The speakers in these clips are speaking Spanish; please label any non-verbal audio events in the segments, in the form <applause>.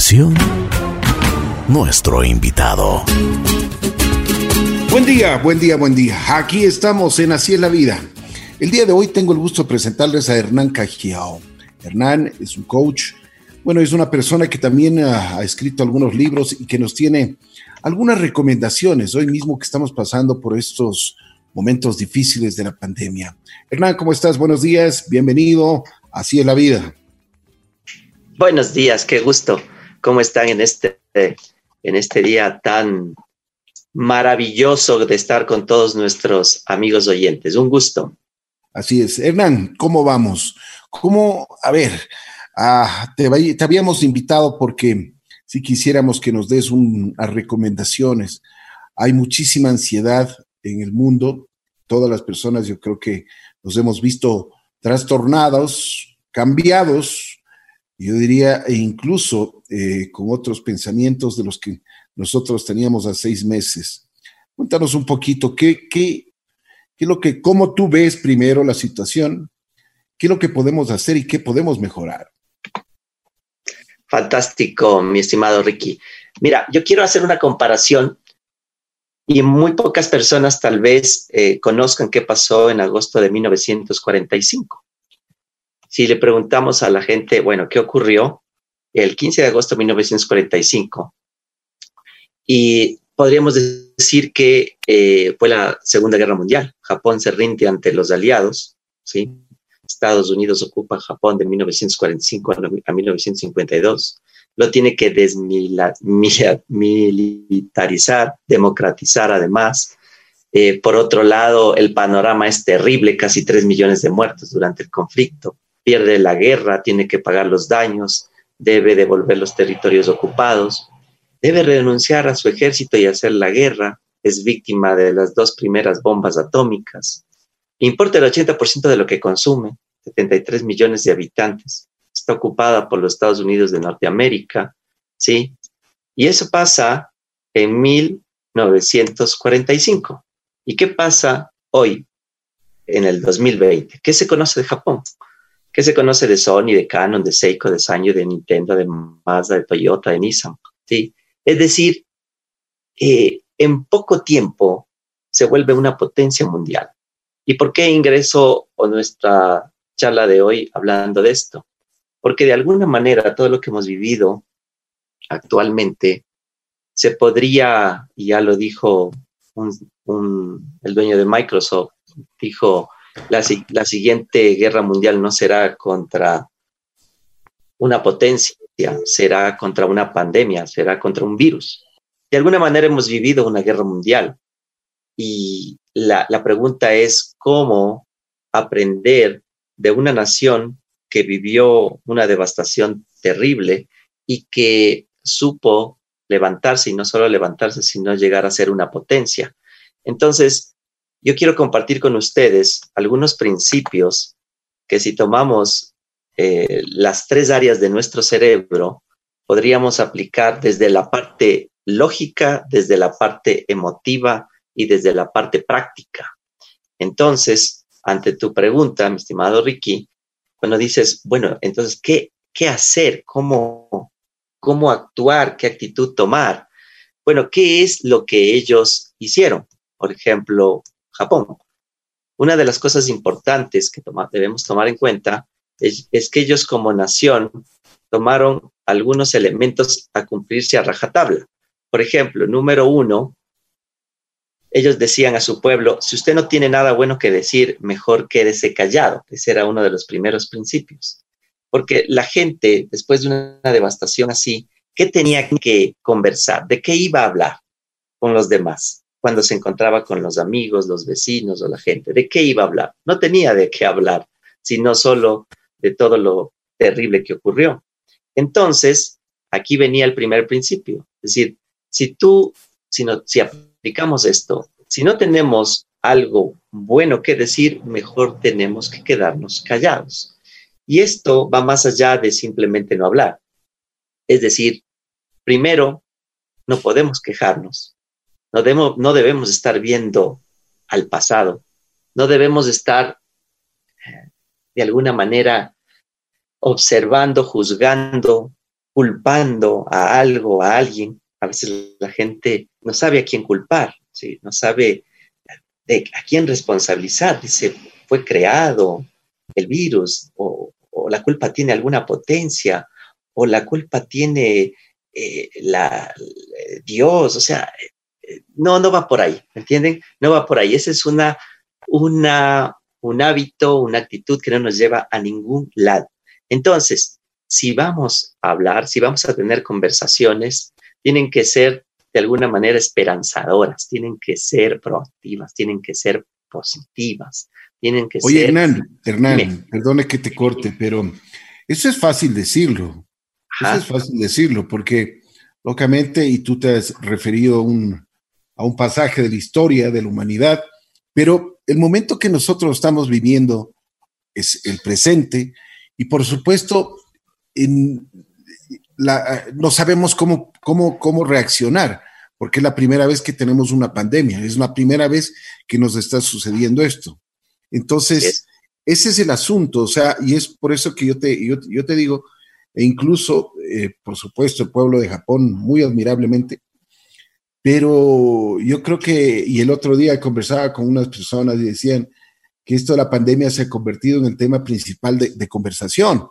continuación, nuestro invitado. Buen día, buen día, buen día. Aquí estamos en Así es la vida. El día de hoy tengo el gusto de presentarles a Hernán Cajiao. Hernán es un coach, bueno, es una persona que también ha, escrito algunos libros y que nos tiene algunas recomendaciones hoy mismo que estamos pasando por estos momentos difíciles de la pandemia. Hernán, ¿cómo estás? Buenos días, bienvenido. Así es la vida. Buenos días, qué gusto. ¿Cómo están en este, en este día tan maravilloso de estar con todos nuestros amigos oyentes? Un gusto. Así es. Hernán, ¿cómo vamos? ¿Cómo, a ver, ah, te, te, habíamos invitado porque si quisiéramos que nos des unas recomendaciones. Hay muchísima ansiedad en el mundo. Todas las personas yo creo que nos hemos visto trastornados, cambiados yo diría, e incluso eh, con otros pensamientos de los que nosotros teníamos a seis meses. Cuéntanos un poquito, ¿qué, qué, qué lo que, cómo tú ves primero la situación? ¿Qué es lo que podemos hacer y qué podemos mejorar? Fantástico, mi estimado Ricky. Mira, yo quiero hacer una comparación y muy pocas personas tal vez eh, conozcan qué pasó en agosto de 1945 si le preguntamos a la gente, bueno, ¿qué ocurrió el 15 de agosto de 1945? Y podríamos decir que eh, fue la Segunda Guerra Mundial. Japón se rinde ante los aliados, ¿sí? Estados Unidos ocupa Japón de 1945 a 1952. Lo tiene que desmilitarizar, democratizar además. Eh, por otro lado, el panorama es terrible, casi 3 millones de muertos durante el conflicto pierde la guerra, tiene que pagar los daños, debe devolver los territorios ocupados, debe renunciar a su ejército y hacer la guerra, es víctima de las dos primeras bombas atómicas, importa el 80% de lo que consume, 73 millones de habitantes, está ocupada por los Estados Unidos de Norteamérica, ¿sí? Y eso pasa en 1945. ¿Y qué pasa hoy, en el 2020? ¿Qué se conoce de Japón? ¿Qué se conoce de Sony, de Canon, de Seiko, de Sanyo, de Nintendo, de Mazda, de Toyota, de Nissan. ¿sí? Es decir, eh, en poco tiempo se vuelve una potencia mundial. ¿Y por qué ingreso a nuestra charla de hoy hablando de esto? Porque de alguna manera todo lo que hemos vivido actualmente se podría, y ya lo dijo el dueño de Microsoft, dijo, la, siguiente guerra mundial no será contra una potencia, será contra una pandemia, será contra un virus. De alguna manera hemos vivido una guerra mundial y la, pregunta es cómo aprender de una nación que vivió una devastación terrible y que supo levantarse y no solo levantarse, sino llegar a ser una potencia. Entonces, yo quiero compartir con ustedes algunos principios que si tomamos eh, las tres áreas de nuestro cerebro, podríamos aplicar desde la parte lógica, desde la parte emotiva y desde la parte práctica. Entonces, ante tu pregunta, mi estimado Ricky, cuando dices, bueno, entonces, ¿qué, qué hacer? ¿Cómo, ¿Cómo actuar? ¿Qué actitud tomar? Bueno, ¿qué es lo que ellos hicieron? Por ejemplo, Japón. Una de las cosas importantes que debemos tomar en cuenta es, que ellos como nación tomaron algunos elementos a cumplirse a rajatabla. Por ejemplo, número uno, ellos decían a su pueblo, si usted no tiene nada bueno que decir, mejor quédese callado. Ese era uno de los primeros principios. Porque la gente, después de una devastación así, ¿qué tenía que conversar? ¿De qué iba a hablar con los demás? Cuando se encontraba con los amigos, los vecinos o la gente. ¿De qué iba a hablar? No tenía de qué hablar, sino solo de todo lo terrible que ocurrió. Entonces, aquí venía el primer principio. Es decir, si tú, si, no, si aplicamos esto, si no tenemos algo bueno que decir, mejor tenemos que quedarnos callados. Y esto va más allá de simplemente no hablar. Es decir, primero, no podemos quejarnos, no debemos, no debemos estar viendo al pasado. No debemos estar eh, de alguna manera observando, juzgando culpando a algo, a alguien. A veces la gente no sabe a quién culpar, ¿sí? no sabe de a quién responsabilizar. Dice, fue creado el virus, o, la culpa tiene alguna potencia, o la culpa tiene eh, la, Dios, o sea, eh, no, no va por ahí, ¿entienden? No va por ahí. Esa es una, una, un hábito, una actitud que no nos lleva a ningún lado. Entonces, si vamos a hablar, si vamos a tener conversaciones, tienen que ser de alguna manera esperanzadoras, tienen que ser proactivas, tienen que ser positivas, tienen que Oye, Hernán, Hernán, perdone que te corte, pero eso es fácil decirlo. Eso es fácil decirlo, porque locamente, y tú te has referido a un, a un pasaje de la historia de la humanidad, pero el momento que nosotros estamos viviendo es el presente, y por supuesto, no sabemos cómo, cómo, cómo reaccionar, porque es la primera vez que tenemos una pandemia, es la primera vez que nos está sucediendo esto. Entonces, ese es el asunto, o sea, y es por eso que yo te, yo, te digo, e incluso, eh, por supuesto, el pueblo de Japón, muy admirablemente, pero yo creo que, y el otro día conversaba con unas personas y decían que esto de la pandemia se ha convertido en el tema principal de, conversación.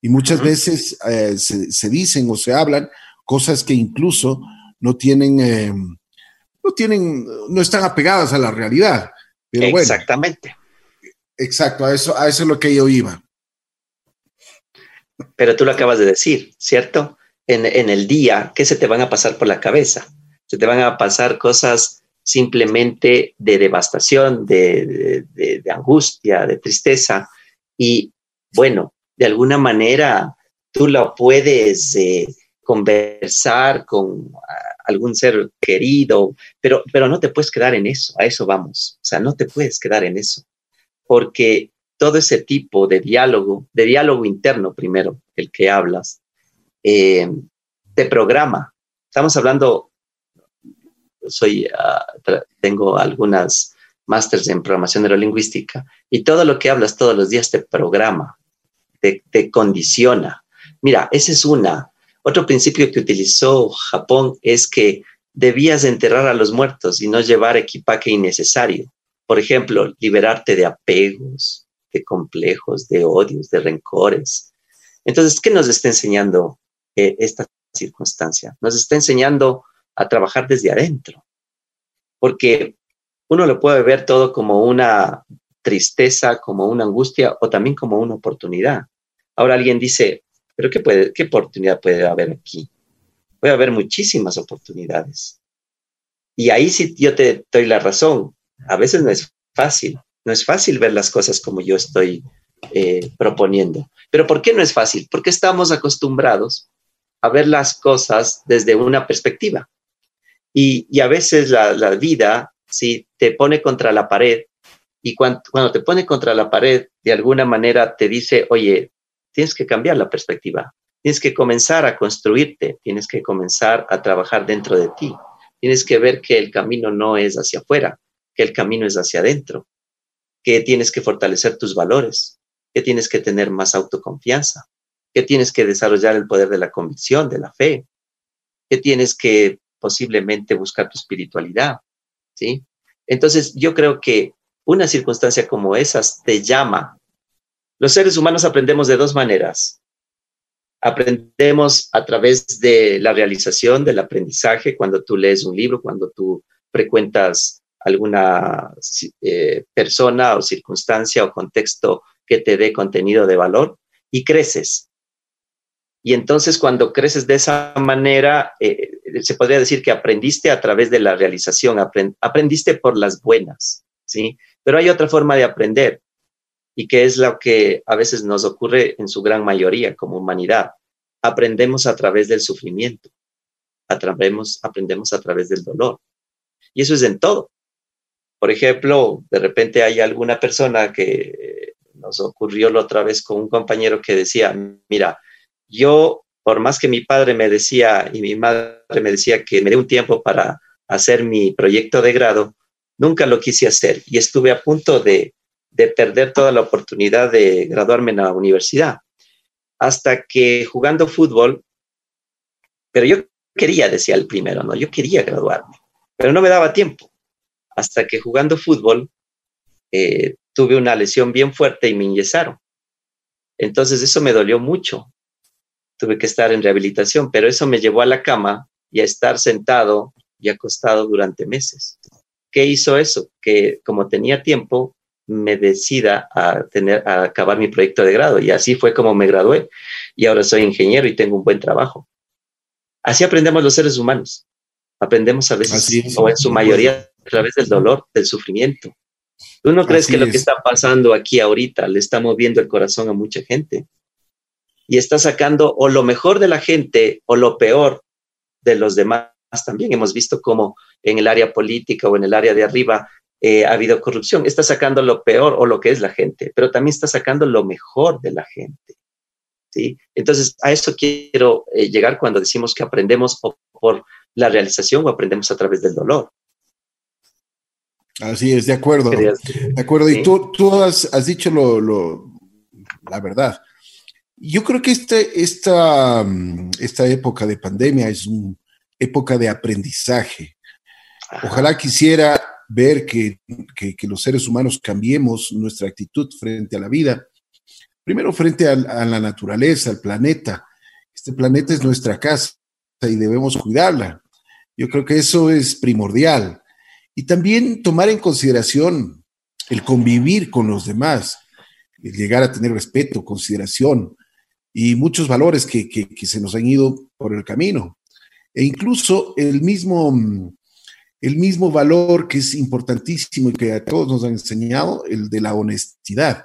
Y muchas veces eh, se, dicen o se hablan cosas que incluso no tienen, eh, no tienen, no están apegadas a la realidad. Pero Exactamente. exacto, a eso, a eso es lo que yo iba. Pero tú lo acabas de decir, ¿cierto? En, en el día, ¿qué se te van a pasar por la cabeza? Te van a pasar cosas simplemente de devastación, de, angustia, de tristeza. Y bueno, de alguna manera tú lo puedes eh, conversar con algún ser querido, pero, pero no te puedes quedar en eso, a eso vamos. O sea, no te puedes quedar en eso, porque todo ese tipo de diálogo, de diálogo interno primero, el que hablas, eh, te programa. Estamos hablando soy, ah, tengo algunas másters en programación neurolingüística y todo lo que hablas todos los días te programa, te, te condiciona. Mira, ese es una. Otro principio que utilizó Japón es que debías enterrar a los muertos y no llevar equipaje innecesario. Por ejemplo, liberarte de apegos, de complejos, de odios, de rencores. Entonces, ¿qué nos está enseñando eh, esta circunstancia? Nos está enseñando a trabajar desde adentro, porque uno lo puede ver todo como una tristeza, como una angustia o también como una oportunidad. Ahora alguien dice, pero ¿qué, oportunidad puede haber aquí? Puede haber muchísimas oportunidades. Y ahí sí yo te doy la razón. A veces no es fácil, no es fácil ver las cosas como yo estoy eh, proponiendo. Pero ¿por qué no es fácil? Porque estamos acostumbrados a ver las cosas desde una perspectiva. Y, a veces la, vida, si te pone contra la pared, y cuando, cuando te pone contra la pared, de alguna manera te dice, oye, tienes que cambiar la perspectiva, tienes que comenzar a construirte, tienes que comenzar a trabajar dentro de ti, tienes que ver que el camino no es hacia afuera, que el camino es hacia adentro, que tienes que fortalecer tus valores, que tienes que tener más autoconfianza, que tienes que desarrollar el poder de la convicción, de la fe, que tienes que posiblemente buscar tu espiritualidad, ¿sí? Entonces, yo creo que una circunstancia como esas te llama. Los seres humanos aprendemos de dos maneras. Aprendemos a través de la realización del aprendizaje, cuando tú lees un libro, cuando tú frecuentas alguna eh, persona o circunstancia o contexto que te dé contenido de valor y creces. Y entonces cuando creces de esa manera, eh, se podría decir que aprendiste a través de la realización, aprendiste por las buenas, ¿sí? Pero hay otra forma de aprender y que es lo que a veces nos ocurre en su gran mayoría como humanidad. Aprendemos a través del sufrimiento, aprendemos, aprendemos a través del dolor. Y eso es en todo. Por ejemplo, de repente hay alguna persona que nos ocurrió la otra vez con un compañero que decía, mira, yo, por más que mi padre me decía y mi madre me decía que me dé un tiempo para hacer mi proyecto de grado, nunca lo quise hacer y estuve a punto de, perder toda la oportunidad de graduarme en la universidad. Hasta que jugando fútbol Pero yo quería, decía el primero, ¿no? Yo quería graduarme, pero no me daba tiempo. Hasta que jugando fútbol eh, tuve una lesión bien fuerte y me ingresaron. Entonces eso me dolió mucho. Tuve que estar en rehabilitación, pero eso me llevó a la cama y a estar sentado y acostado durante meses. ¿Qué hizo eso? Que como tenía tiempo, me decida a, tener, a acabar mi proyecto de grado. Y así fue como me gradué. Y ahora soy ingeniero y tengo un buen trabajo. Así aprendemos los seres humanos. Aprendemos a veces, o en su mayoría, a través del dolor, del sufrimiento. ¿Tú no crees que lo que está pasando aquí ahorita le está moviendo el corazón a mucha gente? Y está sacando o lo mejor de la gente o lo peor de los demás también. Hemos visto cómo en el área política o en el área de arriba eh, ha habido corrupción. Está sacando lo peor o lo que es la gente, pero también está sacando lo mejor de la gente. ¿sí? Entonces, a eso quiero eh, llegar cuando decimos que aprendemos por la realización o aprendemos a través del dolor. Así es, de acuerdo. De acuerdo. Y tú, tú has, dicho lo, la verdad. Yo creo que este, esta, mm, esta época de pandemia es una época de aprendizaje. Ojalá quisiera ver que, los seres humanos cambiemos nuestra actitud frente a la vida. Primero frente a, la naturaleza, al planeta. Este planeta es nuestra casa y debemos cuidarla. Yo creo que eso es primordial. Y también tomar en consideración el convivir con los demás, el llegar a tener respeto, consideración y muchos valores que, que se nos han ido por el camino. E incluso el mismo, el mismo valor que es importantísimo y que a todos nos han enseñado, el de la honestidad.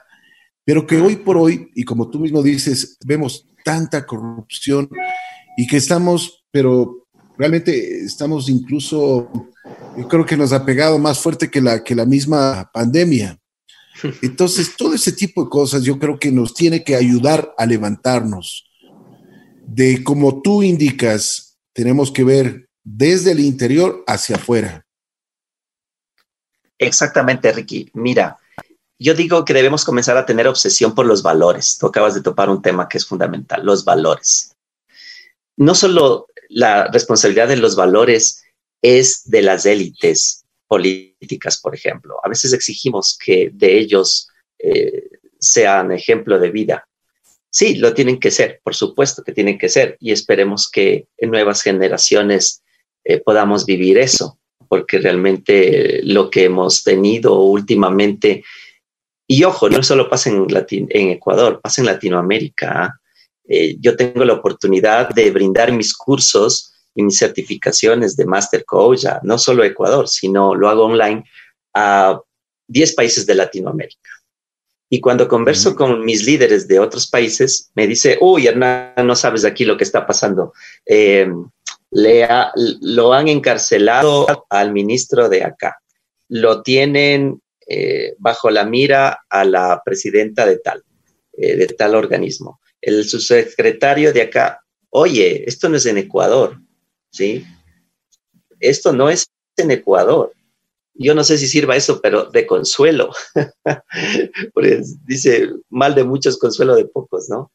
Pero que hoy por hoy, y como tú mismo dices, vemos tanta corrupción y que estamos, pero realmente estamos incluso yo creo que nos ha pegado más fuerte que la, que la misma pandemia. <laughs> Entonces, todo ese tipo de cosas yo creo que nos tiene que ayudar a levantarnos. De como tú indicas, tenemos que ver desde el interior hacia afuera. Exactamente, Ricky. Mira, yo digo que debemos comenzar a tener obsesión por los valores. Tú acabas de topar un tema que es fundamental, los valores. No solo la responsabilidad de los valores es de las élites políticas, por ejemplo. A veces exigimos que de ellos eh, sean ejemplo de vida. Sí, lo tienen que ser, por supuesto que tienen que ser, y esperemos que en nuevas generaciones eh, podamos vivir eso, porque realmente lo que hemos tenido últimamente, y ojo, no solo pasa en, en Ecuador, pasa en Latinoamérica. ¿ah? Eh, yo tengo la oportunidad de brindar mis cursos y mis certificaciones de Master Coach, no solo Ecuador, sino lo hago online a 10 países de Latinoamérica. Y cuando converso con mis líderes de otros países, me dice, uy, Hernán, no sabes aquí lo que está pasando. Eh, le lo han encarcelado al ministro de acá. Lo tienen eh, bajo la mira a la presidenta de tal, eh, de tal organismo. El subsecretario de acá, oye, esto no es en Ecuador. ¿Sí? Esto no es en Ecuador. Yo no sé si sirva eso, pero de consuelo. <laughs> pues dice, mal de muchos, consuelo de pocos, ¿no?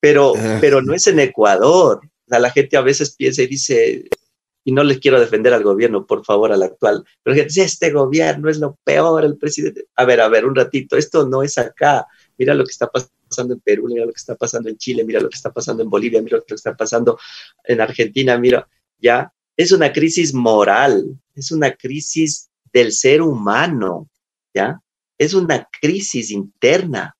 Pero, ah. pero no es en Ecuador. la gente a veces piensa y dice, y no les quiero defender al gobierno, por favor, al actual, pero gente dice, este gobierno es lo peor, el presidente. A ver, a ver, un ratito, esto no es acá. Mira lo que está pasando en Perú, mira lo que está pasando en Chile, mira lo que está pasando en Bolivia, mira lo que está pasando en Argentina, mira, ¿ya? Es una crisis moral, es una crisis del ser humano, ¿ya? Es una crisis interna.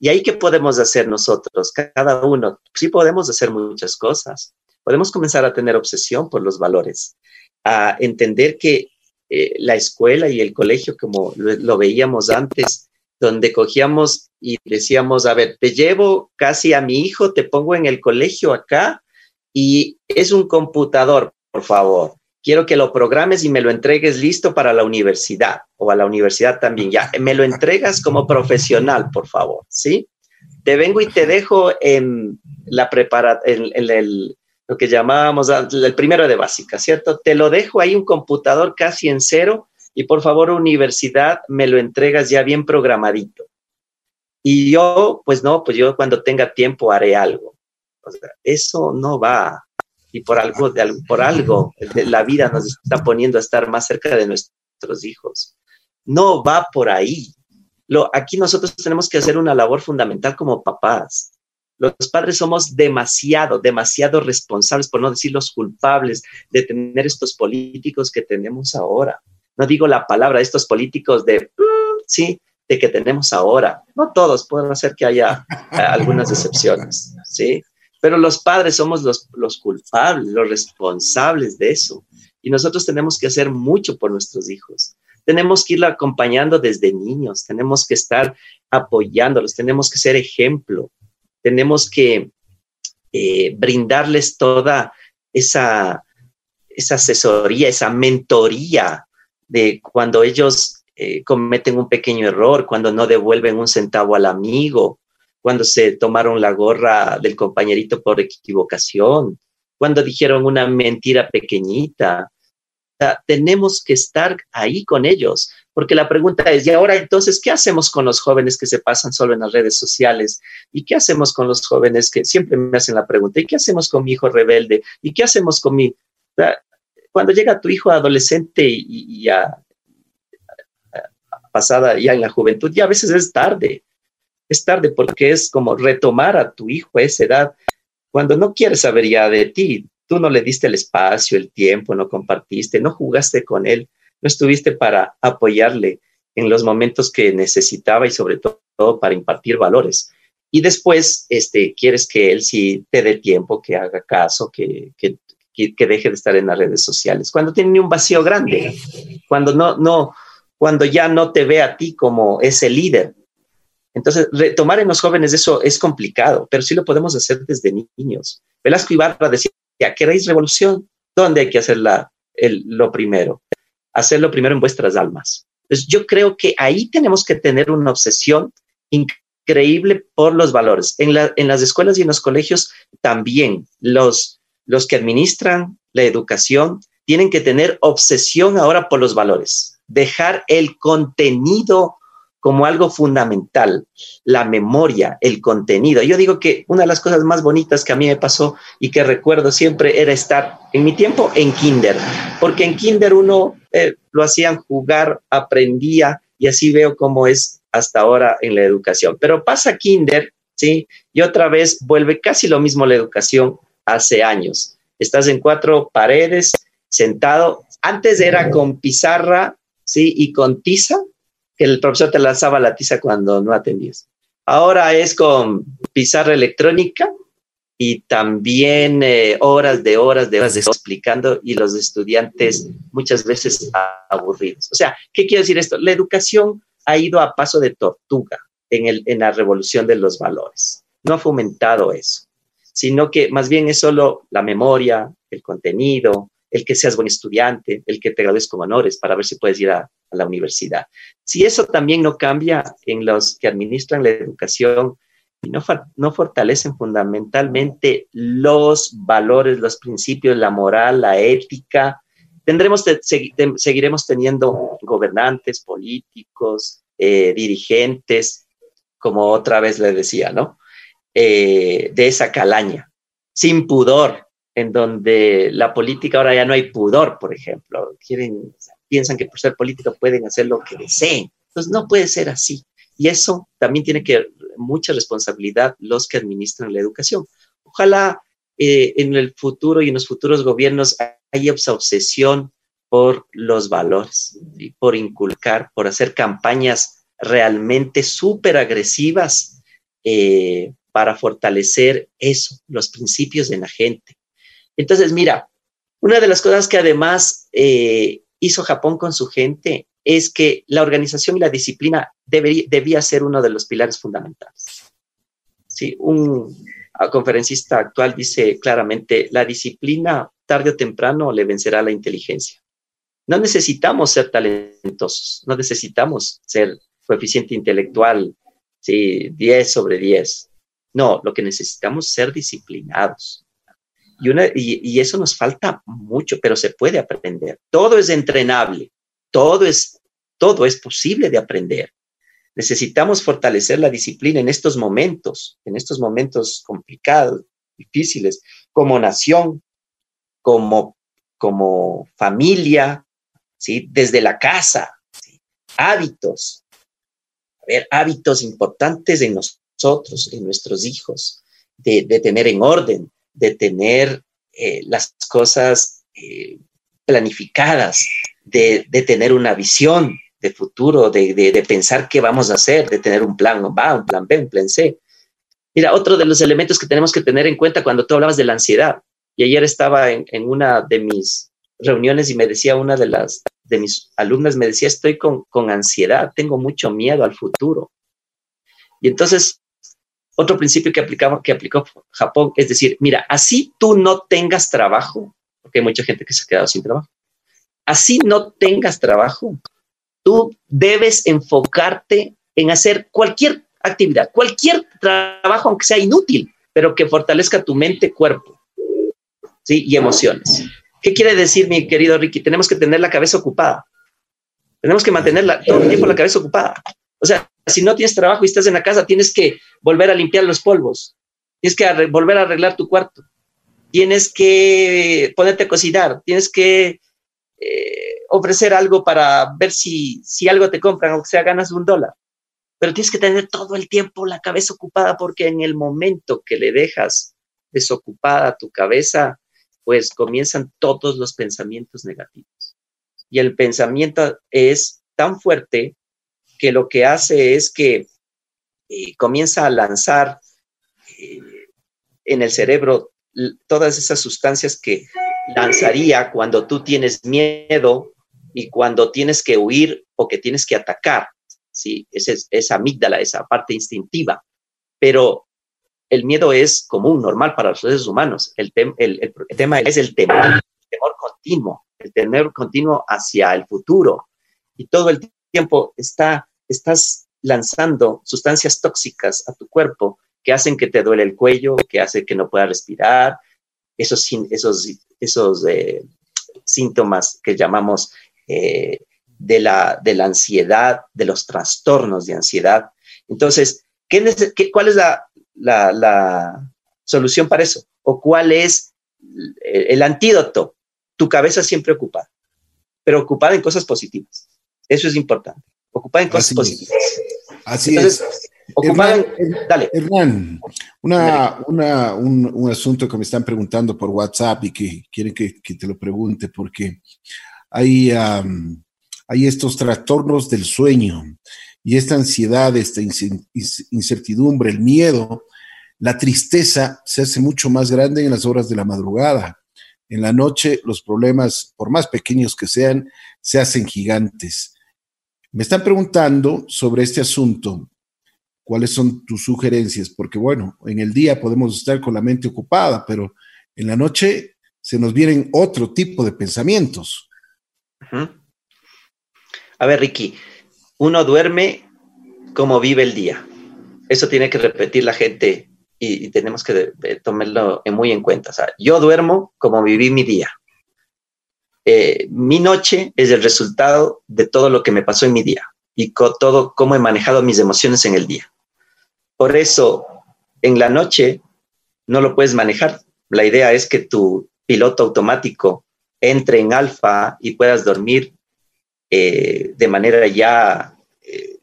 ¿Y ahí qué podemos hacer nosotros, cada uno? Sí podemos hacer muchas cosas. Podemos comenzar a tener obsesión por los valores, a entender que eh, la escuela y el colegio, como lo veíamos antes, donde cogíamos y decíamos, a ver, te llevo casi a mi hijo, te pongo en el colegio acá y es un computador, por favor. Quiero que lo programes y me lo entregues listo para la universidad o a la universidad también. Ya, me lo entregas como profesional, por favor, ¿sí? Te vengo y te dejo en la prepara en, el, lo que llamábamos el primero de básica, ¿cierto? Te lo dejo ahí un computador casi en cero y por favor, universidad, me lo entregas ya bien programadito. Y yo, pues no, pues yo cuando tenga tiempo haré algo eso no va. y por algo, de, por algo la vida nos está poniendo a estar más cerca de nuestros hijos. No va por ahí. Aquí nosotros tenemos que hacer una labor fundamental como papás. Los padres somos demasiado, demasiado responsables, por no decir los culpables, de tener estos políticos que tenemos ahora. No digo la palabra, estos políticos de, mm, sí, de que tenemos ahora. No todos, pueden hacer que haya algunas excepciones, ¿sí? Pero los padres somos los, los culpables, los responsables de eso. Y nosotros tenemos que hacer mucho por nuestros hijos. Tenemos que irla acompañando desde niños, tenemos que estar apoyándolos, tenemos que ser ejemplo, tenemos que eh, brindarles toda esa, esa asesoría, esa mentoría de cuando ellos eh, cometen un pequeño error, cuando no devuelven un centavo al amigo, cuando se tomaron la gorra del compañerito por equivocación, cuando dijeron una mentira pequeñita. tenemos que estar ahí con ellos, porque la pregunta es, ¿y ahora entonces qué hacemos con los jóvenes que se pasan solo en las redes sociales? ¿Y qué hacemos con los jóvenes que siempre me hacen la pregunta, ¿y qué hacemos con mi hijo rebelde? ¿Y qué hacemos con mi... Cuando llega tu hijo adolescente y, ya pasada ya en la juventud, ya a veces es tarde es tarde porque es como retomar a tu hijo a esa edad cuando no quiere saber ya de ti. Tú no le diste el espacio, el tiempo, no compartiste, no jugaste con él, no estuviste para apoyarle en los momentos que necesitaba y sobre todo para impartir valores. Y después este, quieres que él sí te dé tiempo, que haga caso, que, que, que deje de estar en las redes sociales. Cuando tiene un vacío grande, cuando no, no, cuando ya no te ve a ti como ese líder, entonces, retomar en los jóvenes eso es complicado, pero sí lo podemos hacer desde niños. Velasco Ibarra decía, ¿queréis revolución? ¿Dónde hay que hacer lo primero? Hacerlo primero en vuestras almas. Pues yo creo que ahí tenemos que tener una obsesión increíble por los valores. En, las escuelas y en los colegios también los, los que administran la educación tienen que tener obsesión ahora por los valores, dejar el contenido como algo fundamental, la memoria, el contenido. Yo digo que una de las cosas más bonitas que a mí me pasó y que recuerdo siempre era estar en mi tiempo en kinder, porque en kinder uno eh, lo hacían jugar, aprendía y así veo cómo es hasta ahora en la educación. Pero pasa kinder, ¿sí? Y otra vez vuelve casi lo mismo la educación hace años. Estás en cuatro paredes, sentado. Antes era con pizarra, ¿sí? Y con tiza, que el profesor te lanzaba la tiza cuando no atendías. Ahora es con pizarra electrónica y también eh, horas de horas de horas de explicando y los estudiantes muchas veces aburridos. O sea, ¿qué quiere decir esto? La educación ha ido a paso de tortuga en, el, en la revolución de los valores. No ha fomentado eso, sino que más bien es solo la memoria, el contenido, el que seas buen estudiante, el que te gradúes con honores para ver si puedes ir a, la universidad. Si eso también no cambia en los que administran la educación y no, no fortalecen fundamentalmente los valores, los principios, la moral, la ética, tendremos seguiremos teniendo gobernantes, políticos, eh, dirigentes, como otra vez le decía, ¿no? Eh, de esa calaña, sin pudor, en donde la política ahora ya no hay pudor, por ejemplo. Quieren, piensan que por ser político pueden hacer lo que deseen. Entonces no puede ser así. Y eso también tiene que mucha responsabilidad los que administran la educación. Ojalá eh, en el futuro y en los futuros gobiernos haya obsesión por los valores, y por inculcar, por hacer campañas realmente súper agresivas eh, para fortalecer eso, los principios de la gente. Entonces, mira, una de las cosas que además eh, hizo Japón con su gente es que la organización y la disciplina debía ser uno de los pilares fundamentales. Sí, un conferencista actual dice claramente, la disciplina tarde o temprano le vencerá la inteligencia. No necesitamos ser talentosos, no necesitamos ser coeficiente intelectual, sí, 10 sobre 10. No, lo que necesitamos es ser disciplinados. Y, eso nos falta mucho, pero se puede aprender. Todo es entrenable, todo es, todo es posible de aprender. Necesitamos fortalecer la disciplina en estos momentos, en estos momentos complicados, difíciles, como nación, como, como familia, ¿sí? desde la casa, hábitos, a ver, hábitos importantes en nosotros, en nuestros hijos, de, tener en orden, de tener eh, las cosas eh, planificadas, de, tener una visión de futuro, de, pensar qué vamos a hacer, de tener un plan A, un plan B, un plan C. Mira, otro de los elementos que tenemos que tener en cuenta cuando tú hablabas de la ansiedad, y ayer estaba en, una de mis reuniones y me decía una de las de mis alumnas, me decía, estoy con, con ansiedad, tengo mucho miedo al futuro. Y entonces, otro principio que, aplicamos, que aplicó Japón es decir, mira, así tú no tengas trabajo, porque hay mucha gente que se ha quedado sin trabajo, así no tengas trabajo, tú debes enfocarte en hacer cualquier actividad, cualquier trabajo, aunque sea inútil, pero que fortalezca tu mente, cuerpo ¿sí? y emociones. ¿Qué quiere decir, mi querido Ricky? Tenemos que tener la cabeza ocupada. Tenemos que mantenerla todo el tiempo la cabeza ocupada. O sea, si no tienes trabajo y estás en la casa, tienes que volver a limpiar los polvos. Tienes que volver a arreglar tu cuarto. Tienes que ponerte a cocinar. Tienes que eh, ofrecer algo para ver si, si algo te compran, o sea, ganas un dólar. Pero tienes que tener todo el tiempo la cabeza ocupada porque en el momento que le dejas desocupada tu cabeza, pues comienzan todos los pensamientos negativos. Y el pensamiento es tan fuerte que lo que hace es que eh, comienza a lanzar eh, en el cerebro todas esas sustancias que lanzaría cuando tú tienes miedo y cuando tienes que huir o que tienes que atacar. ¿sí? Esa, esa amígdala, esa parte instintiva. Pero el miedo es común, normal para los seres humanos. El, el, tema es el temor, el temor continuo, el temor continuo hacia el futuro. Y todo el tiempo está, estás lanzando sustancias tóxicas a tu cuerpo que hacen que te duele el cuello, que hace que no puedas respirar, esos, esos, esos eh, síntomas que llamamos eh, de, la, de la ansiedad, de los trastornos de ansiedad. Entonces, ¿qué, ¿cuál es la, la, solución para eso? ¿O cuál es el, antídoto? Tu cabeza siempre ocupada, pero ocupada en cosas positivas. Eso es importante. Ocupada en cosas positivas. Así es. Hernán, dale. Hernán, una, una, un, asunto que me están preguntando por WhatsApp y que quieren que, te lo pregunte porque hay, hay estos trastornos del sueño y esta ansiedad, esta incertidumbre, el miedo, la tristeza se hace mucho más grande en las horas de la madrugada. En la noche los problemas, por más pequeños que sean, se hacen gigantes. Me están preguntando sobre este asunto cuáles son tus sugerencias, porque bueno, en el día podemos estar con la mente ocupada, pero en la noche se nos vienen otro tipo de pensamientos. A ver, Ricky, uno duerme como vive el día. Eso tiene que repetir la gente y, tenemos que tomarlo muy en cuenta. O sea, yo duermo como viví mi día. Eh, mi noche es el resultado de todo lo que me pasó en mi día y todo cómo he manejado mis emociones en el día. Por eso, en la noche no lo puedes manejar. La idea es que tu piloto automático entre en alfa y puedas dormir eh, de manera ya eh,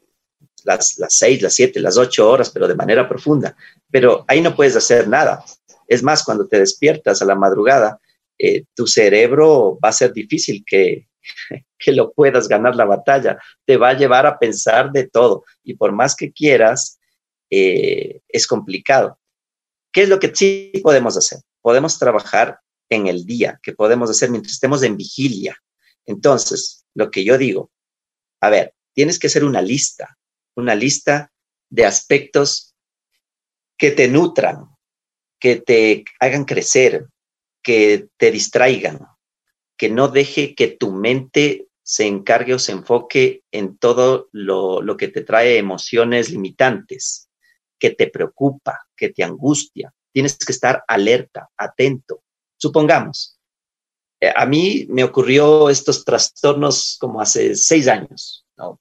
las, seis, las siete, las ocho horas, pero de manera profunda. Pero ahí no puedes hacer nada. Es más, cuando te despiertas a la madrugada, eh, tu cerebro va a ser difícil que, <laughs> que lo puedas ganar la batalla. Te va a llevar a pensar de todo. Y por más que quieras, eh, es complicado. ¿Qué es lo que sí podemos hacer? Podemos trabajar en el día, que podemos hacer mientras estemos en vigilia. Entonces, lo que yo digo, a ver, tienes que hacer una lista, una lista de aspectos que te nutran, que te hagan crecer, que te distraigan, que no deje que tu mente se encargue o se enfoque en todo lo, lo que te trae emociones limitantes que te preocupa, que te angustia. Tienes que estar alerta, atento. Supongamos, eh, a mí me ocurrió estos trastornos como hace seis años. ¿no?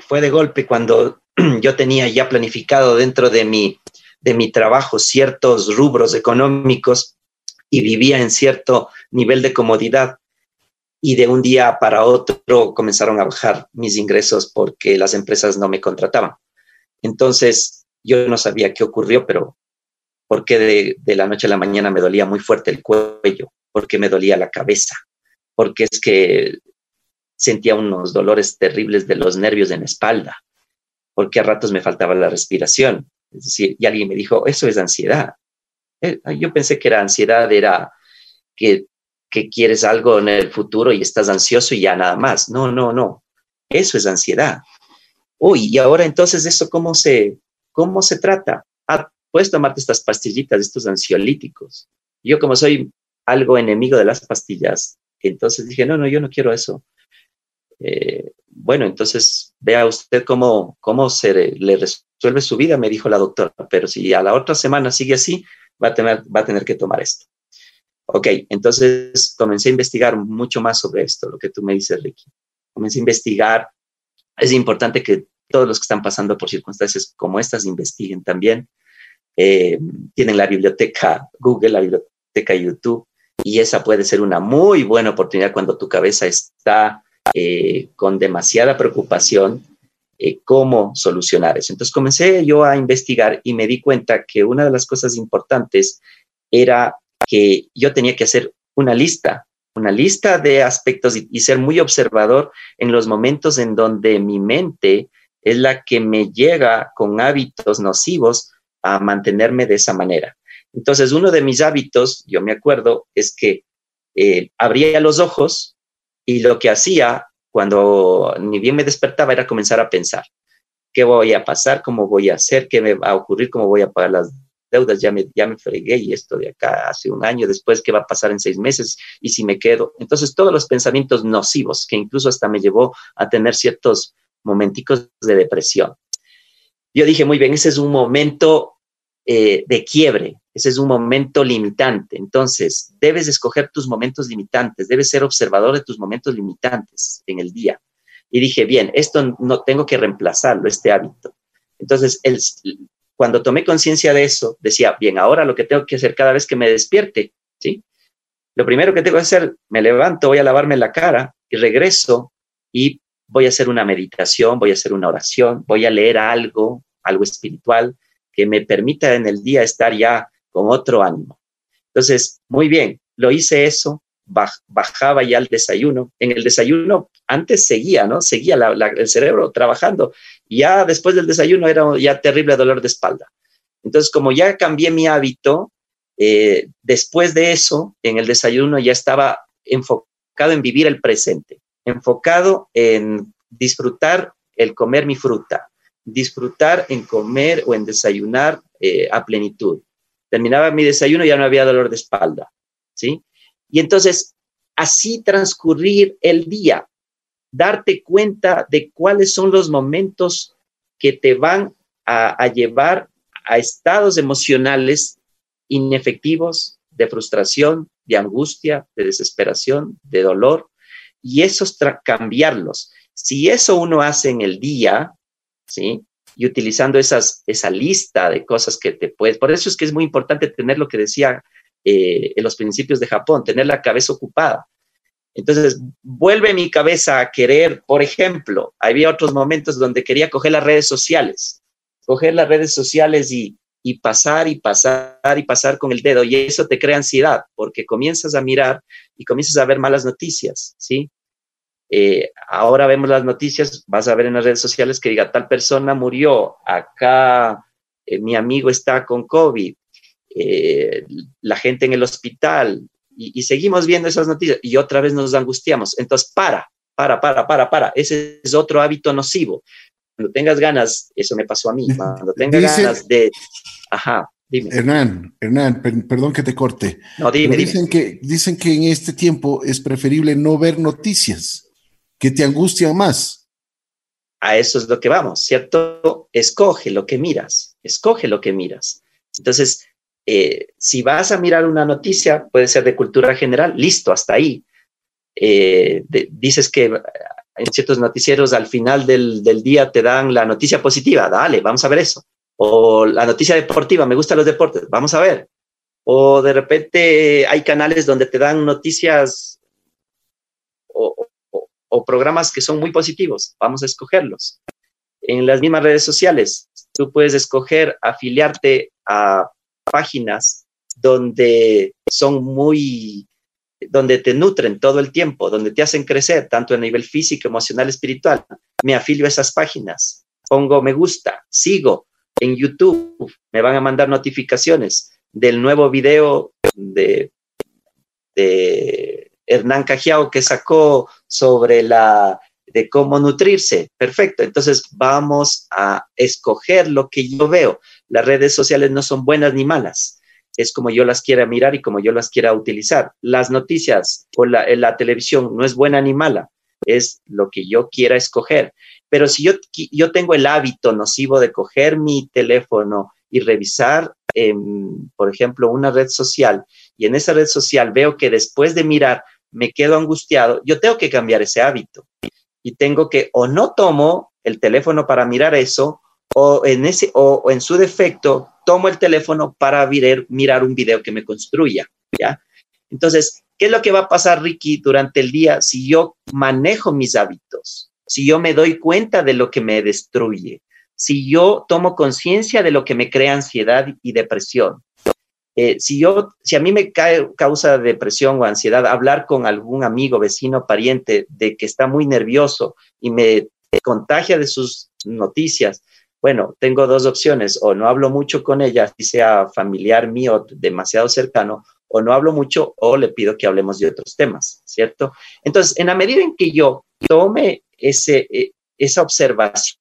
fue de golpe cuando <clears throat> yo tenía ya planificado dentro de mi, de mi trabajo ciertos rubros económicos y vivía en cierto nivel de comodidad. Y de un día para otro comenzaron a bajar mis ingresos porque las empresas no me contrataban. Entonces, yo no sabía qué ocurrió, pero porque de, de la noche a la mañana me dolía muy fuerte el cuello, porque me dolía la cabeza, porque es que sentía unos dolores terribles de los nervios en la espalda, porque a ratos me faltaba la respiración. Es decir, y alguien me dijo, eso es ansiedad. Eh, yo pensé que era ansiedad, era que, que quieres algo en el futuro y estás ansioso y ya nada más. No, no, no. Eso es ansiedad. Uy, y ahora entonces eso cómo se, cómo se trata? Ah, puedes tomarte estas pastillitas, estos ansiolíticos. Yo como soy algo enemigo de las pastillas, entonces dije, no, no, yo no quiero eso. Eh, bueno, entonces vea usted cómo, cómo se le resuelve su vida, me dijo la doctora, pero si a la otra semana sigue así, va a tener, va a tener que tomar esto. Ok, entonces comencé a investigar mucho más sobre esto, lo que tú me dices, Ricky. Comencé a investigar. Es importante que todos los que están pasando por circunstancias como estas investiguen también. Eh, tienen la biblioteca Google, la biblioteca YouTube, y esa puede ser una muy buena oportunidad cuando tu cabeza está eh, con demasiada preocupación eh, cómo solucionar eso. Entonces comencé yo a investigar y me di cuenta que una de las cosas importantes era que yo tenía que hacer una lista, una lista de aspectos y, ser muy observador en los momentos en donde mi mente es la que me llega con hábitos nocivos a mantenerme de esa manera. Entonces, uno de mis hábitos, yo me acuerdo, es que eh, abría los ojos y lo que hacía cuando ni bien me despertaba era comenzar a pensar, ¿qué voy a pasar? ¿Cómo voy a hacer? ¿Qué me va a ocurrir? ¿Cómo voy a pagar las deudas? Ya me, ya me fregué y esto de acá hace un año, después, ¿qué va a pasar en seis meses? Y si me quedo. Entonces, todos los pensamientos nocivos, que incluso hasta me llevó a tener ciertos momenticos de depresión. Yo dije, muy bien, ese es un momento eh, de quiebre, ese es un momento limitante. Entonces, debes escoger tus momentos limitantes, debes ser observador de tus momentos limitantes en el día. Y dije, bien, esto no tengo que reemplazarlo, este hábito. Entonces, el, cuando tomé conciencia de eso, decía, bien, ahora lo que tengo que hacer cada vez que me despierte, ¿sí? Lo primero que tengo que hacer, me levanto, voy a lavarme la cara y regreso y voy a hacer una meditación, voy a hacer una oración, voy a leer algo, algo espiritual, que me permita en el día estar ya con otro ánimo. Entonces, muy bien, lo hice eso, bajaba ya el desayuno. En el desayuno antes seguía, ¿no? Seguía el cerebro trabajando. Ya después del desayuno era ya terrible dolor de espalda. Entonces, como ya cambié mi hábito, eh, después de eso, en el desayuno ya estaba enfocado en vivir el presente, enfocado en disfrutar el comer mi fruta, disfrutar en comer o en desayunar eh, a plenitud. Terminaba mi desayuno y ya no había dolor de espalda, ¿sí? Y entonces, así transcurrir el día, darte cuenta de cuáles son los momentos que te van a, a llevar a estados emocionales inefectivos, de frustración, de angustia, de desesperación, de dolor, y esos cambiarlos. Si eso uno hace en el día, ¿sí? Y utilizando esa lista de cosas que te puedes. Por eso es que es muy importante tener lo que decía eh, en los principios de Japón, tener la cabeza ocupada. Entonces, vuelve mi cabeza a querer, por ejemplo, había otros momentos donde quería coger las redes sociales, coger las redes sociales y, y pasar y pasar y pasar con el dedo, y eso te crea ansiedad, porque comienzas a mirar y comienzas a ver malas noticias, ¿sí? Eh, ahora vemos las noticias, vas a ver en las redes sociales que diga tal persona murió, acá eh, mi amigo está con COVID, eh, la gente en el hospital, y, seguimos viendo esas noticias y otra vez nos angustiamos. Entonces, para, para, para, para, para. Ese es otro hábito nocivo. Cuando tengas ganas, eso me pasó a mí, <laughs> cuando tengas ganas de... Ajá, Dime. Hernán, Hernán, perdón que te corte. No, dime, dicen, dime. Que, dicen que en este tiempo es preferible no ver noticias que te angustian más. A eso es lo que vamos, ¿cierto? Escoge lo que miras, escoge lo que miras. Entonces, eh, si vas a mirar una noticia, puede ser de cultura general, listo, hasta ahí. Eh, dices que en ciertos noticieros al final del, del, día te dan la noticia positiva, dale, vamos a ver eso. O la noticia deportiva, me gustan los deportes, vamos a ver. O de repente hay canales donde te dan noticias programas que son muy positivos. Vamos a escogerlos. En las mismas redes sociales, tú puedes escoger afiliarte a páginas donde son muy, donde te nutren todo el tiempo, donde te hacen crecer, tanto a nivel físico, emocional, espiritual. Me afilio a esas páginas, pongo me gusta, sigo en YouTube, me van a mandar notificaciones del nuevo video de, de Hernán Cajiao que sacó sobre la de cómo nutrirse. Perfecto. Entonces vamos a escoger lo que yo veo. Las redes sociales no son buenas ni malas. Es como yo las quiera mirar y como yo las quiera utilizar. Las noticias o la, la televisión no es buena ni mala. Es lo que yo quiera escoger. Pero si yo, yo tengo el hábito nocivo de coger mi teléfono y revisar, em, por ejemplo, una red social, y en esa red social veo que después de mirar me quedo angustiado, yo tengo que cambiar ese hábito. Y tengo que o no tomo el teléfono para mirar eso, o en, ese, o, en su defecto, tomo el teléfono para mirar, un video que me construya. ¿ya? Entonces, ¿qué es lo que va a pasar, Ricky, durante el día si yo manejo mis hábitos? Si yo me doy cuenta de lo que me destruye, si yo tomo conciencia de lo que me crea ansiedad y depresión. Eh, si yo, si a mí me cae, causa depresión o ansiedad, hablar con algún amigo, vecino, pariente de que está muy nervioso y me contagia de sus noticias, bueno, tengo dos opciones, o no hablo mucho con ella, si sea familiar mío demasiado cercano, o no hablo mucho, o le pido que hablemos de otros temas, ¿cierto? Entonces, en la medida en que yo tome ese, eh, esa observación,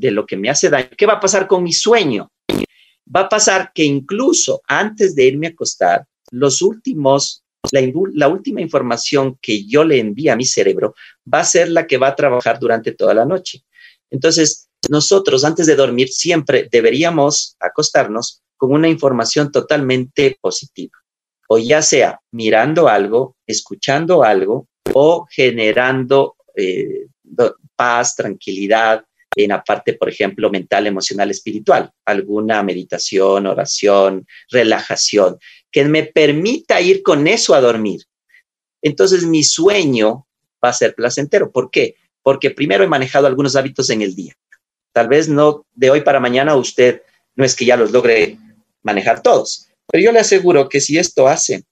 de lo que me hace daño, ¿qué va a pasar con mi sueño? Va a pasar que incluso antes de irme a acostar, los últimos, la, última información que yo le envíe a mi cerebro va a ser la que va a trabajar durante toda la noche. Entonces, nosotros antes de dormir siempre deberíamos acostarnos con una información totalmente positiva, o ya sea mirando algo, escuchando algo o generando eh, paz, tranquilidad, en la parte, por ejemplo, mental, emocional, espiritual, alguna meditación, oración, relajación, que me permita ir con eso a dormir. Entonces mi sueño va a ser placentero. ¿Por qué? Porque primero he manejado algunos hábitos en el día. Tal vez no de hoy para mañana usted no es que ya los logre manejar todos, pero yo le aseguro que si esto hace,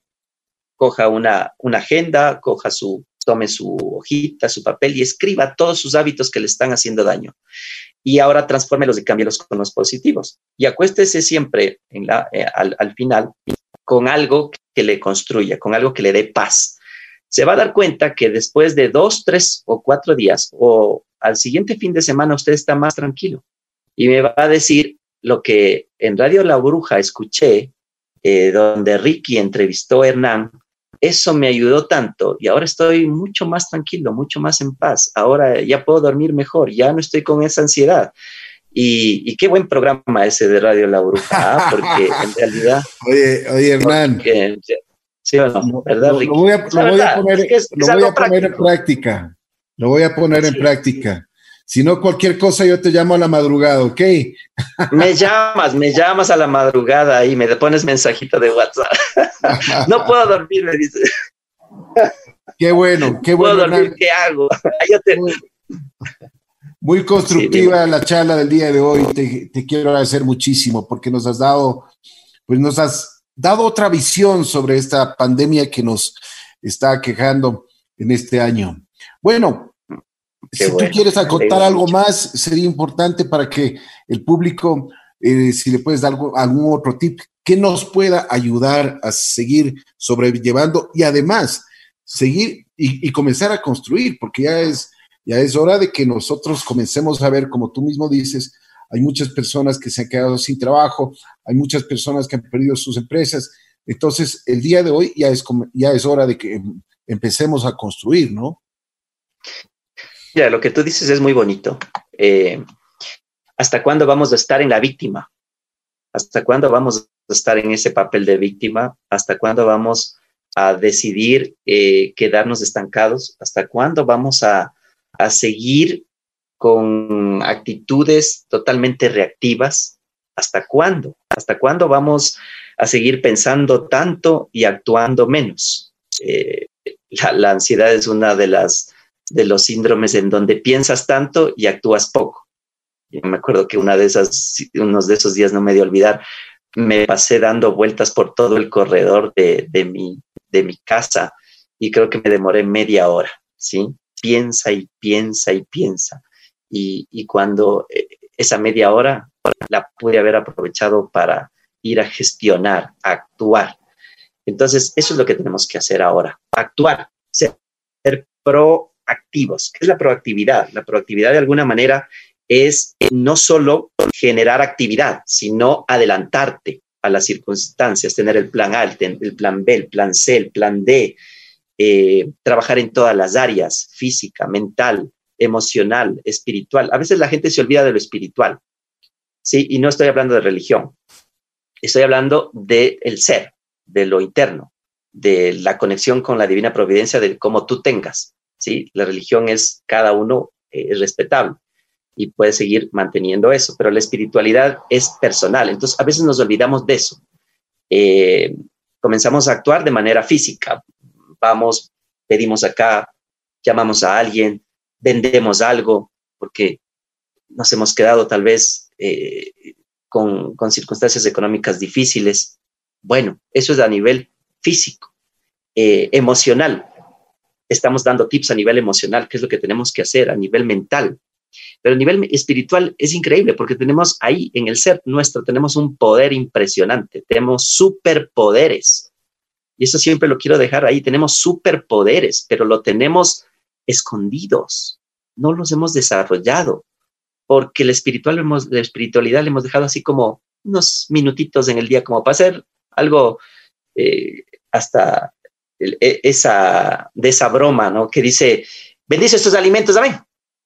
coja una, una agenda, coja su tome su hojita, su papel y escriba todos sus hábitos que le están haciendo daño. Y ahora transfórmelos y cámbielos con los positivos. Y acuéstese siempre eh, al, al final con algo que le construya, con algo que le dé paz. Se va a dar cuenta que después de dos, tres o cuatro días o al siguiente fin de semana usted está más tranquilo y me va a decir lo que en Radio La Bruja escuché, eh, donde Ricky entrevistó a Hernán eso me ayudó tanto y ahora estoy mucho más tranquilo, mucho más en paz. Ahora ya puedo dormir mejor, ya no estoy con esa ansiedad. Y, qué buen programa ese de Radio La Bruja, ¿ah? porque en <laughs> realidad... Oye, oye Hernán. sí o no, ¿verdad, Lo, voy a, poner, en práctica. Lo voy a poner en práctica. Si no, cualquier cosa yo te llamo a la madrugada, ¿ok? Me llamas, me llamas a la madrugada y me pones mensajito de WhatsApp. <laughs> No puedo dormir, me dice. Qué bueno, qué bueno. ¿Puedo dormir? ¿Qué hago? <laughs> Muy, constructiva la charla del día de hoy. Te, te quiero agradecer muchísimo porque nos has dado, pues nos has dado otra visión sobre esta pandemia que nos está quejando en este año. Bueno, si tú quieres acotar algo más, sería importante para que el público, eh, si le puedes dar algún otro tip que nos pueda ayudar a seguir sobrellevando y además seguir y, comenzar a construir, porque ya es, ya es hora de que nosotros comencemos a ver, como tú mismo dices, hay muchas personas que se han quedado sin trabajo, hay muchas personas que han perdido sus empresas. Entonces, el día de hoy ya es, ya es hora de que empecemos a construir, ¿no? Mira, lo que tú dices es muy bonito. Eh, ¿Hasta cuándo vamos a estar en la víctima? ¿Hasta cuándo vamos a estar en ese papel de víctima? ¿Hasta cuándo vamos a decidir eh, quedarnos estancados? ¿Hasta cuándo vamos a, a seguir con actitudes totalmente reactivas? ¿Hasta cuándo? ¿Hasta cuándo vamos a seguir pensando tanto y actuando menos. Eh, la, ansiedad es una de las de los síndromes en donde piensas tanto y actúas poco. Yo me acuerdo que una de esas, unos de esos días no me dio olvidar, me pasé dando vueltas por todo el corredor de, de, mi, de mi casa y creo que me demoré media hora, ¿sí? Piensa y piensa y piensa. Y, y cuando eh, esa media hora la pude haber aprovechado para ir a gestionar, a actuar. Entonces, eso es lo que tenemos que hacer ahora, actuar, ser, proactivos. ¿Qué es la proactividad? La proactividad de alguna manera es no solo generar actividad, sino adelantarte a las circunstancias, tener el plan A, el, plan B, el plan C, el plan D, eh, trabajar en todas las áreas, física, mental, emocional, espiritual. A veces la gente se olvida de lo espiritual, ¿sí? Y no estoy hablando de religión, estoy hablando del ser, de lo interno, de la conexión con la divina providencia, de cómo tú tengas, ¿sí? La religión es, cada uno eh, es respetable y puede seguir manteniendo eso, pero la espiritualidad es personal, entonces a veces nos olvidamos de eso. Eh, comenzamos a actuar de manera física, vamos, pedimos acá, llamamos a alguien, vendemos algo, porque nos hemos quedado tal vez eh, con, circunstancias económicas difíciles. Bueno, eso es a nivel físico, emocional. Estamos dando tips a nivel emocional, qué es lo que tenemos que hacer a nivel mental. Pero a nivel espiritual es increíble porque tenemos ahí en el ser nuestro, tenemos un poder impresionante, tenemos superpoderes. Y eso siempre lo quiero dejar ahí, tenemos superpoderes, pero lo tenemos escondidos, no los hemos desarrollado porque la, espiritual hemos, la espiritualidad le hemos dejado así como unos minutitos en el día, como para hacer algo eh, hasta e, esa, de esa broma, ¿no? Que dice, bendice estos alimentos, amén.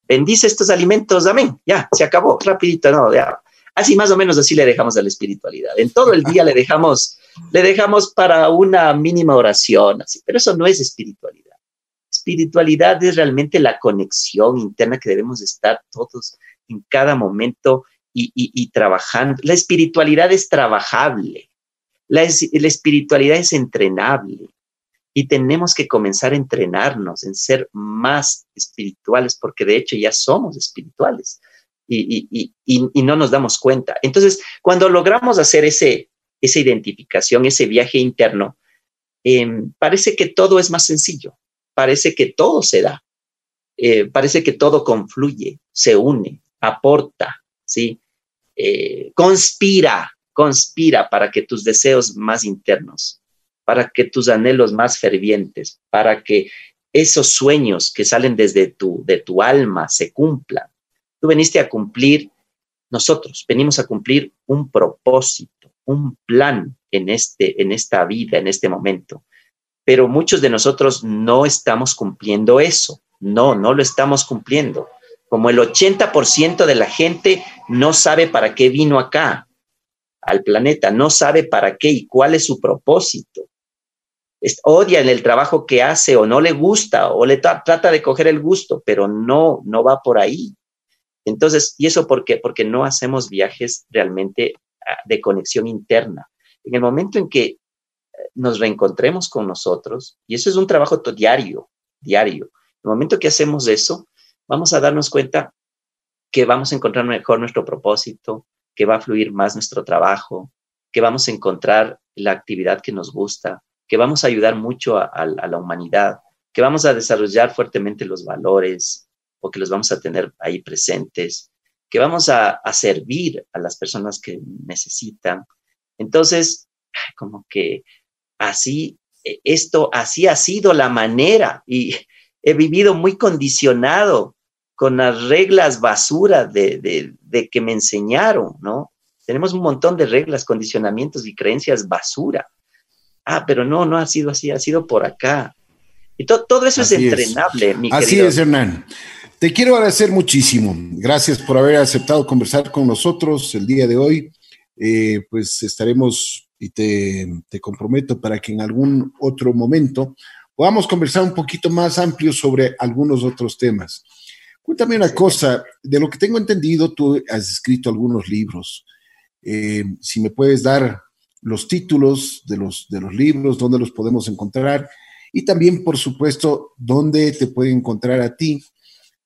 Bendice estos alimentos, amén. Ya, se acabó, rapidito, ¿no? Ya. Así más o menos así le dejamos a la espiritualidad. En todo el día le dejamos, le dejamos para una mínima oración, así, pero eso no es espiritualidad. Espiritualidad es realmente la conexión interna que debemos estar todos en cada momento y, trabajando. La espiritualidad es trabajable, la, la espiritualidad es entrenable y tenemos que comenzar a entrenarnos en ser más espirituales porque de hecho ya somos espirituales y, no nos damos cuenta. Entonces, cuando logramos hacer ese, esa identificación, ese viaje interno, em, parece que todo es más sencillo, parece que todo se da, eh, parece que todo confluye, se une, aporta, ¿sí? Eh, conspira, conspira para que tus deseos más internos, para que tus anhelos más fervientes, para que esos sueños que salen desde tu, de tu alma se cumplan. Tú veniste a cumplir, nosotros venimos a cumplir un propósito, un plan en, este, en esta vida, en este momento. Pero muchos de nosotros no estamos cumpliendo eso. No, no lo estamos cumpliendo como el 80% de la gente no sabe para qué vino acá, al planeta, no sabe para qué y cuál es su propósito. Odia en el trabajo que hace o no le gusta o le trata de coger el gusto, pero no, no va por ahí. Entonces, ¿y eso por qué? Porque no hacemos viajes realmente ah, de conexión interna. En el momento en que eh, nos reencontremos con nosotros, y eso es un trabajo diario, diario, en el momento que hacemos eso, vamos a darnos cuenta que vamos a encontrar mejor nuestro propósito, que va a fluir más nuestro trabajo, que vamos a encontrar la actividad que nos gusta, que vamos a ayudar mucho a, la humanidad, que vamos a desarrollar fuertemente los valores o que los vamos a tener ahí presentes, que vamos a, servir a las personas que necesitan. Entonces, como que así, e, esto, así ha sido la manera y he vivido muy condicionado con las reglas basura de, que me enseñaron, ¿no? Tenemos un montón de reglas, condicionamientos y creencias basura. Ah, pero no, no ha sido así, ha sido por acá. Y todo eso es entrenable, mi Así es, Hernán. Te quiero agradecer muchísimo. Gracias por haber aceptado conversar con nosotros el día de hoy. Eh, pues estaremos y te, te, comprometo para que en algún otro momento podamos conversar un poquito más amplio sobre algunos otros temas. Cuéntame una cosa, de lo que tengo entendido, tú has escrito algunos libros. Eh, si me puedes dar los títulos de los, de los libros, dónde los podemos encontrar y también, por supuesto, dónde te pueden encontrar a ti,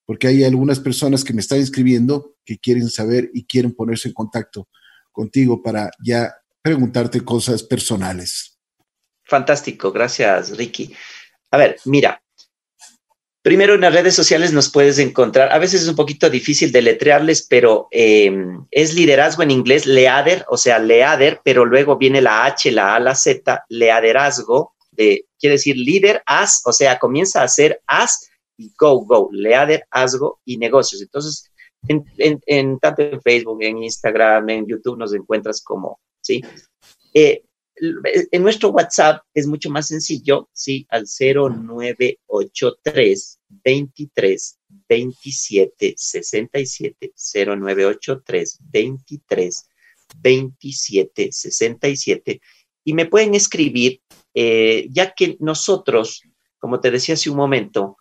porque hay algunas personas que me están escribiendo que quieren saber y quieren ponerse en contacto contigo para ya preguntarte cosas personales. Fantástico, gracias Ricky. A ver, mira, primero en las redes sociales nos puedes encontrar, a veces es un poquito difícil deletrearles, pero em, es liderazgo en inglés, leader, o sea, leader, pero luego viene la H, la A, la Z, leaderazgo, de, quiere decir líder, as, o sea, comienza a ser as y go, go, leader, asgo y negocios. Entonces, en, tanto en Facebook, en Instagram, en YouTube nos encuentras como, ¿sí? Eh, en nuestro WhatsApp es mucho más sencillo, ¿sí? Al 0983 23 27 67 0983 23 27 67 y me pueden escribir, eh, ya que nosotros, como te decía hace un momento,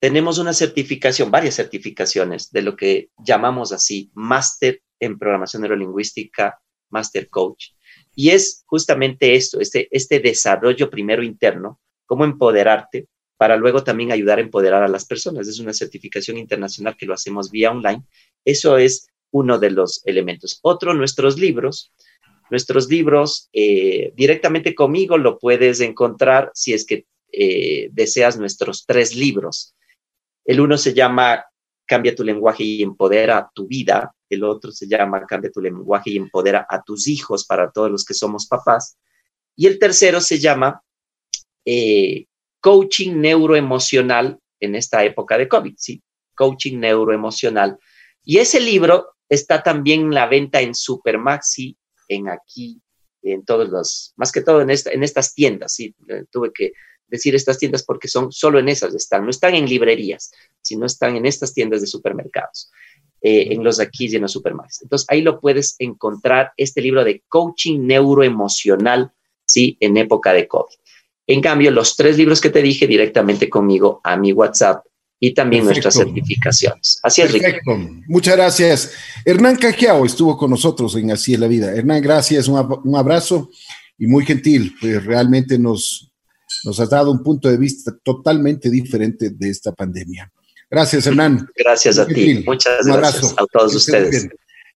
tenemos una certificación, varias certificaciones de lo que llamamos así, máster en programación neurolingüística, máster coach. Y es justamente esto, este, este desarrollo primero interno, cómo empoderarte para luego también ayudar a empoderar a las personas. Es una certificación internacional que lo hacemos vía online. Eso es uno de los elementos. Otro, nuestros libros. Nuestros libros eh, directamente conmigo lo puedes encontrar si es que eh, deseas nuestros tres libros. El uno se llama Cambia tu lenguaje y empodera tu vida. El otro se llama Cambia tu lenguaje y empodera a tus hijos para todos los que somos papás. Y el tercero se llama eh, Coaching Neuroemocional en esta época de COVID, ¿sí? Coaching Neuroemocional. Y ese libro está también en la venta en Supermaxi, en aquí, en todos los, más que todo en, en estas tiendas, ¿sí? Eh, tuve que decir estas tiendas porque son solo en esas están, no están en librerías, sino están en estas tiendas de supermercados, eh, en los aquí y en los supermercados. Entonces ahí lo puedes encontrar, este libro de coaching neuroemocional, ¿sí? En época de COVID. En cambio, los tres libros que te dije directamente conmigo a mi WhatsApp y también nuestras certificaciones. Así es, Perfecto. Muchas gracias. Hernán Cajiao estuvo con nosotros en Así es la Vida. Hernán, gracias, un, un abrazo y muy gentil, pues realmente nos, nos has dado un punto de vista totalmente diferente de esta pandemia. Gracias, Hernán. Gracias a ti. Muchas gracias a todos ustedes.